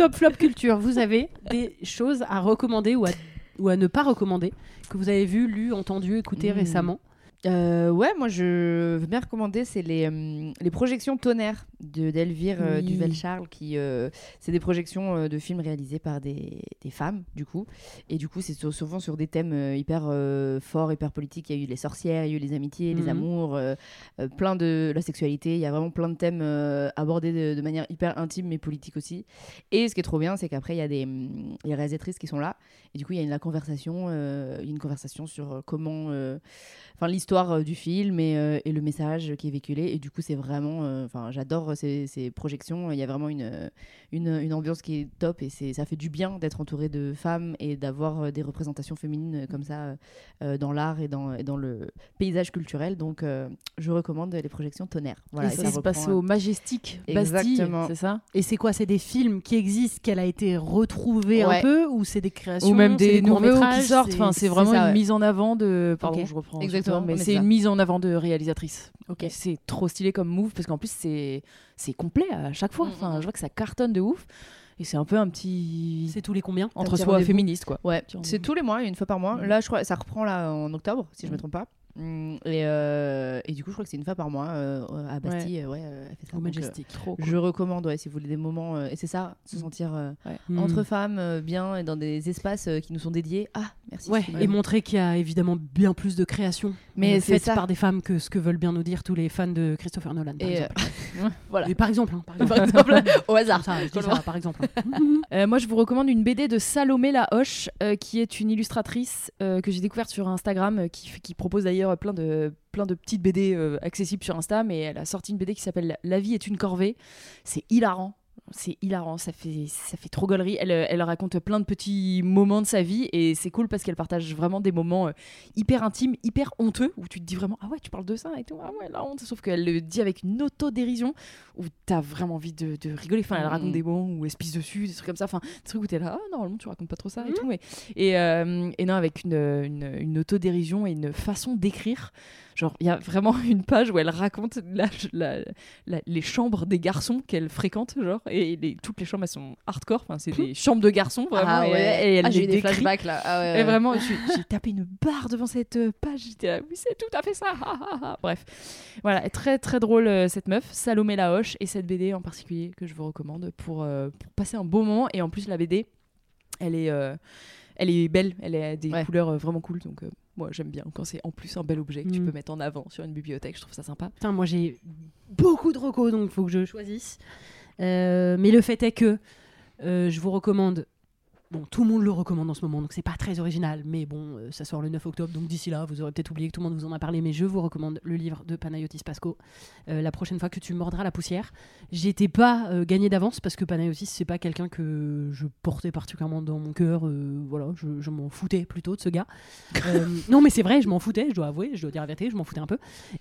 Top flop culture, vous avez des choses à recommander ou à, ou à ne pas recommander que vous avez vu, lu, entendu, écouté Hmm. récemment? Euh, ouais, moi je veux bien recommander, c'est les, euh, les projections tonnerre de d'Elvire euh, Oui. Duvel-Charles, qui euh, c'est des projections euh, de films réalisés par des, des femmes, du coup. Et du coup, c'est sou- souvent sur des thèmes hyper euh, forts, hyper politiques. Il y a eu les sorcières, il y a eu les amitiés, les Mhm. amours, euh, plein de la sexualité. Il y a vraiment plein de thèmes abordés de, de manière hyper intime, mais politique aussi. Et ce qui est trop bien, c'est qu'après, il y a des hum, les réalisatrices qui sont là. Et du coup, il y a une, la conversation, une conversation sur comment, enfin, l'histoire du film et, et le message qui est véhiculé. Et du coup, c'est vraiment, enfin, j'adore ces, ces projections. Il y a vraiment une, une, une ambiance qui est top et c'est, ça fait du bien d'être entouré de femmes et d'avoir euh, des représentations féminines comme ça euh, euh, dans l'art et dans, et dans le paysage culturel. Donc, euh, je recommande les projections tonnerre. Voilà, et et ça, se passe au Majestic Bastille, Exactement. c'est ça? Et c'est quoi? C'est des films qui existent, qu'elle a été retrouvée un peu Ou c'est des créations Ou même c'est des, nouveaux qui sortent. Enfin, c'est vraiment ça, une ouais. mise en avant de. Pardon, je reprends. Exactement, mais mais c'est une mise en avant de réalisatrice. Ok. C'est trop stylé comme move parce qu'en plus c'est c'est complet à chaque fois. Mm, Enfin, mm. je vois que ça cartonne de ouf. Et c'est un peu un petit C'est tous les combien entre soi féministe quoi. Ouais, c'est tous les mois, une fois par mois. Mm. Là, je crois, ça reprend là en octobre, si je me Mm. trompe pas. Mm, Et, euh, et du coup, je crois que c'est une fois par mois euh, à Bastille. euh, Ouais, euh, elle fait ça. Au euh, Majestic. Trop je recommande, ouais, si vous voulez des moments. euh, et c'est ça, se Mm. sentir entre femmes, euh, bien, et dans des espaces euh, qui nous sont dédiés. Ah, merci. Ouais, Sophie. et montrer qu'il y a évidemment bien plus de créations Mais euh, faites ça. par des femmes que ce que veulent bien nous dire tous les fans de Christopher Nolan. Par Et, exemple. voilà. Et par exemple, hein, par exemple. Par exemple, au hasard. Ça, je dis ça, par exemple. Euh, moi, je vous recommande une BD de Salomé La Hoche, euh, qui est une illustratrice euh, que j'ai découverte sur Instagram, euh, qui, propose d'ailleurs plein de, plein de petites BD euh, accessibles sur Insta, mais elle a sorti une BD qui s'appelle La vie est une corvée. C'est hilarant. C'est hilarant, ça fait, ça fait trop gaulerie. Elle, euh, elle raconte plein de petits moments de sa vie et c'est cool parce qu'elle partage vraiment des moments euh, hyper intimes, hyper honteux, où tu te dis vraiment Ah ouais, tu parles de ça et tout, ah ouais, la honte. Sauf qu'elle le dit avec une autodérision où t'as vraiment envie de, de rigoler. Enfin, elle raconte Mhm. des moments où elle se pisse dessus, des trucs comme ça. Enfin, des trucs où t'es là, ah, normalement tu racontes pas trop ça et tout. Mais... Et, euh, et non, avec une, une, une autodérision et une façon d'écrire. Genre, il y a vraiment une page où elle raconte la- la- la- les chambres des garçons qu'elle fréquente, genre, et les- toutes les chambres elles sont hardcore. Enfin, c'est des chambres de garçons, vraiment. Ah et, ouais. et elle Ah, j'ai eu des flashbacks là. Ah ouais, Et vraiment, j'ai tapé une barre devant cette euh, page. J'étais là, oui, c'est tout à fait ça. Bref, voilà, très très drôle euh, cette meuf, Salomé La Hoche, et cette BD en particulier que je vous recommande pour, euh, pour passer un beau moment. Et en plus, la BD, elle est, euh, elle est belle, elle a des Ouais. couleurs vraiment cool. Donc, euh, moi, j'aime bien quand c'est en plus un bel objet que tu Mm. peux mettre en avant sur une bibliothèque. Je trouve ça sympa. Putain, moi j'ai beaucoup de recos, donc il faut que je choisisse. Euh, mais le fait est que euh, je vous recommande. Bon, tout le monde le recommande en ce moment, donc c'est pas très original, mais bon, euh, ça sort le 9 octobre, donc d'ici là, vous aurez peut-être oublié que tout le monde vous en a parlé, mais je vous recommande le livre de Panayotis Pasco, euh, La prochaine fois que tu mordras la poussière. J'étais pas euh, gagné d'avance parce que Panayotis, c'est pas quelqu'un que je portais particulièrement dans mon cœur, euh, voilà, je, je m'en foutais plutôt de ce gars. Non, mais c'est vrai, je m'en foutais, je dois avouer, je dois dire la vérité, je m'en foutais un peu.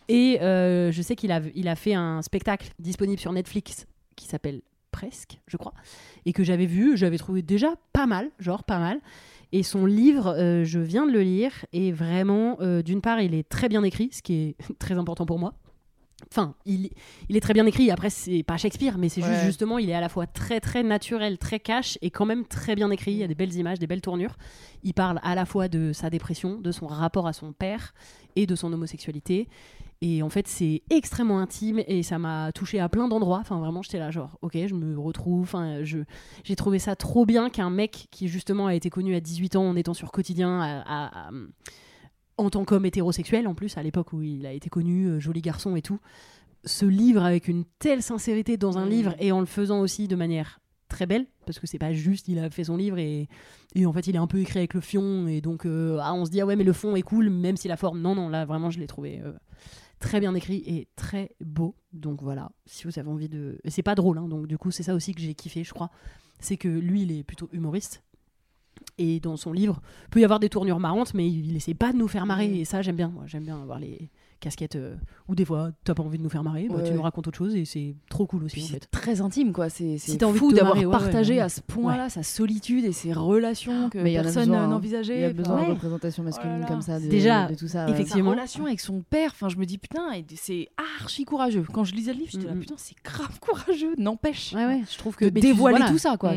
Et je sais qu'il a, il a fait un spectacle disponible sur Netflix qui s'appelle Presque, je crois, et que j'avais vu, j'avais trouvé déjà pas mal, genre pas mal. Et son livre, euh, je viens de le lire, et vraiment, euh, d'une part, il est très bien écrit, ce qui est très important pour moi. Enfin, il, il est très bien écrit, après, c'est pas Shakespeare, mais c'est juste justement, il est à la fois très très naturel, très cash, et quand même très bien écrit. Il y a des belles images, des belles tournures. Il parle à la fois de sa dépression, de son rapport à son père, et de son homosexualité. Et en fait, c'est extrêmement intime et ça m'a touché à plein d'endroits. Enfin, vraiment, j'étais là, genre, ok, je me retrouve. Enfin, je, j'ai trouvé ça trop bien qu'un mec qui, justement, a été connu à 18 ans en étant sur quotidien, en tant qu'homme hétérosexuel, en plus, à l'époque où il a été connu, euh, joli garçon et tout, se livre avec une telle sincérité dans un Mm. livre et en le faisant aussi de manière très belle, parce que c'est pas juste, il a fait son livre et, et en fait il est un peu écrit avec le fion et donc euh, ah, on se dit ah ouais mais le fond est cool même si la forme, non non là vraiment je l'ai trouvé euh, très bien écrit et très beau, donc voilà, si vous avez envie de... Et c'est pas drôle, hein, donc du coup c'est ça aussi que j'ai kiffé je crois, c'est que lui il est plutôt humoriste et dans son livre, peut y avoir des tournures marrantes, mais il, essaie pas de nous faire marrer. Mm. Et ça, j'aime bien. Moi, j'aime bien avoir les casquettes euh, ou des fois, t'as pas envie de nous faire marrer, bah, Ouais, tu nous racontes autre chose et c'est trop cool aussi c'est très intime, quoi. C'est Si fou d'avoir marrer, ouais, ouais, partagé à ce point-là sa solitude et ses relations que Mais il y en a personne hein. n'envisageait. Il y a besoin de représentation masculine Oh là. comme ça, de, Déjà, de tout ça. ouais. Sa effectivement. relation avec son père, enfin, je me dis putain, c'est archi courageux. Quand je lisais le livre, j'étais là Mhm. putain, c'est grave courageux, n'empêche. Ouais, ouais, je trouve que De dévoiler tout ça, quoi.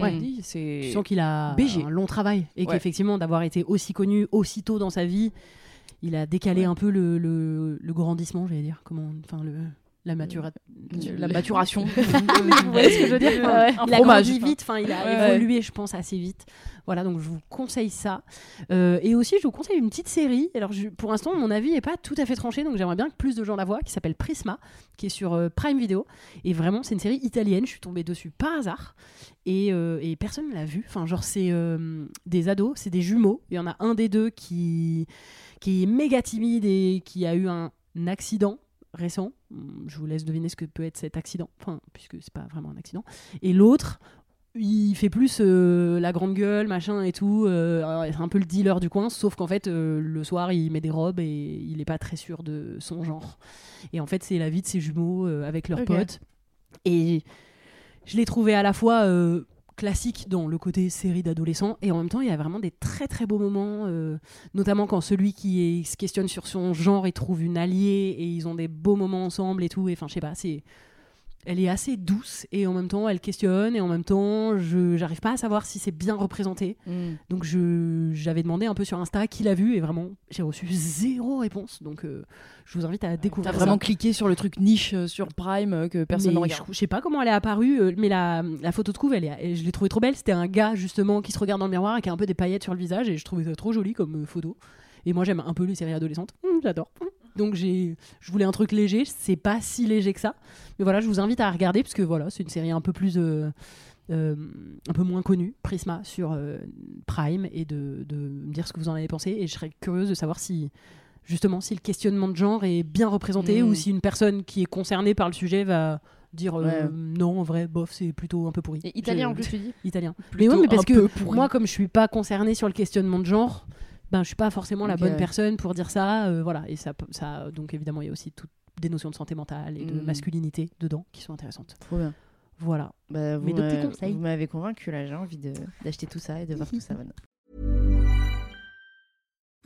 Tu sens qu'il a un long travail et qu'effectivement, d'avoir été aussi connu aussitôt dans sa vie, il a décalé Ouais. un peu le, le, le grandissement, j'allais dire. Comment, enfin, le, la matura- La maturation. Vous voyez ce que je veux dire ouais. Il a grandi vite, enfin, il a Ouais, évolué, je pense, assez vite. Voilà, donc je vous conseille ça. Euh, et aussi, je vous conseille une petite série. Alors, je- pour l'instant, mon avis n'est pas tout à fait tranché, donc j'aimerais bien que plus de gens la voient, qui s'appelle Prisma, qui est sur euh, Prime Video. Et vraiment, c'est une série italienne. Je suis tombée dessus par hasard. Et, euh, et personne ne l'a vue. Enfin, genre, c'est euh, des ados, c'est des jumeaux. Il y en a un des deux qui, qui est méga timide et qui a eu un accident récent. Hum, Je vous laisse deviner ce que peut être cet accident, enfin, puisque c'est pas vraiment un accident. Et l'autre, il fait plus euh, la grande gueule, machin et tout. euh, c'est un peu le dealer du coin, sauf qu'en fait, euh, le soir, il met des robes et il est pas très sûr de son genre. Et en fait, c'est la vie de ses jumeaux avec leurs potes. Et je l'ai trouvé à la fois classique dans le côté série d'adolescents et en même temps, il y a vraiment des très très beaux moments, euh, notamment quand celui qui se questionne sur son genre, il trouve une alliée et ils ont des beaux moments ensemble et tout. Et enfin, je sais pas, c'est elle est assez douce et en même temps elle questionne et en même temps je j'arrive pas à savoir si c'est bien représenté. Mm. donc je j'avais demandé un peu sur Insta qui l'a vu et vraiment j'ai reçu zéro réponse. Donc euh, je vous invite à T'as découvrir vraiment ça. cliqué sur le truc niche euh, sur Prime euh, que personne ne je, regarde. je sais pas comment elle est apparue mais la, la photo de couve elle est, je l'ai trouvée trop belle. C'était un gars justement qui se regarde dans le miroir et qui a un peu des paillettes sur le visage et je trouvais ça trop joli comme photo. Et moi j'aime un peu les séries adolescentes. Hum, j'adore donc j'ai je voulais un truc léger c'est pas si léger que ça. Mais voilà je vous invite à regarder parce que voilà c'est une série un peu plus euh, euh, un peu moins connue Prisma sur euh, Prime et de, de me dire ce que vous en avez pensé. Et je serais curieuse de savoir si justement si le questionnement de genre est bien représenté ou si une personne qui est concernée par le sujet va dire euh, Ouais. non en vrai bof c'est plutôt un peu pourri. Et italien Je- en plus, tu dis italien. Mais ouais mais parce que pourri. moi comme je suis pas concernée sur le questionnement de genre ben je suis pas forcément la bonne personne pour dire ça euh, voilà et ça ça donc évidemment il y a aussi toutes des notions de santé mentale et de Mhm. masculinité dedans qui sont intéressantes Trop bien. voilà Bah, vous Mes deux petits m'a- conseils. vous m'avez convaincu là, j'ai envie d'acheter tout ça et de voir tout ça. maintenant.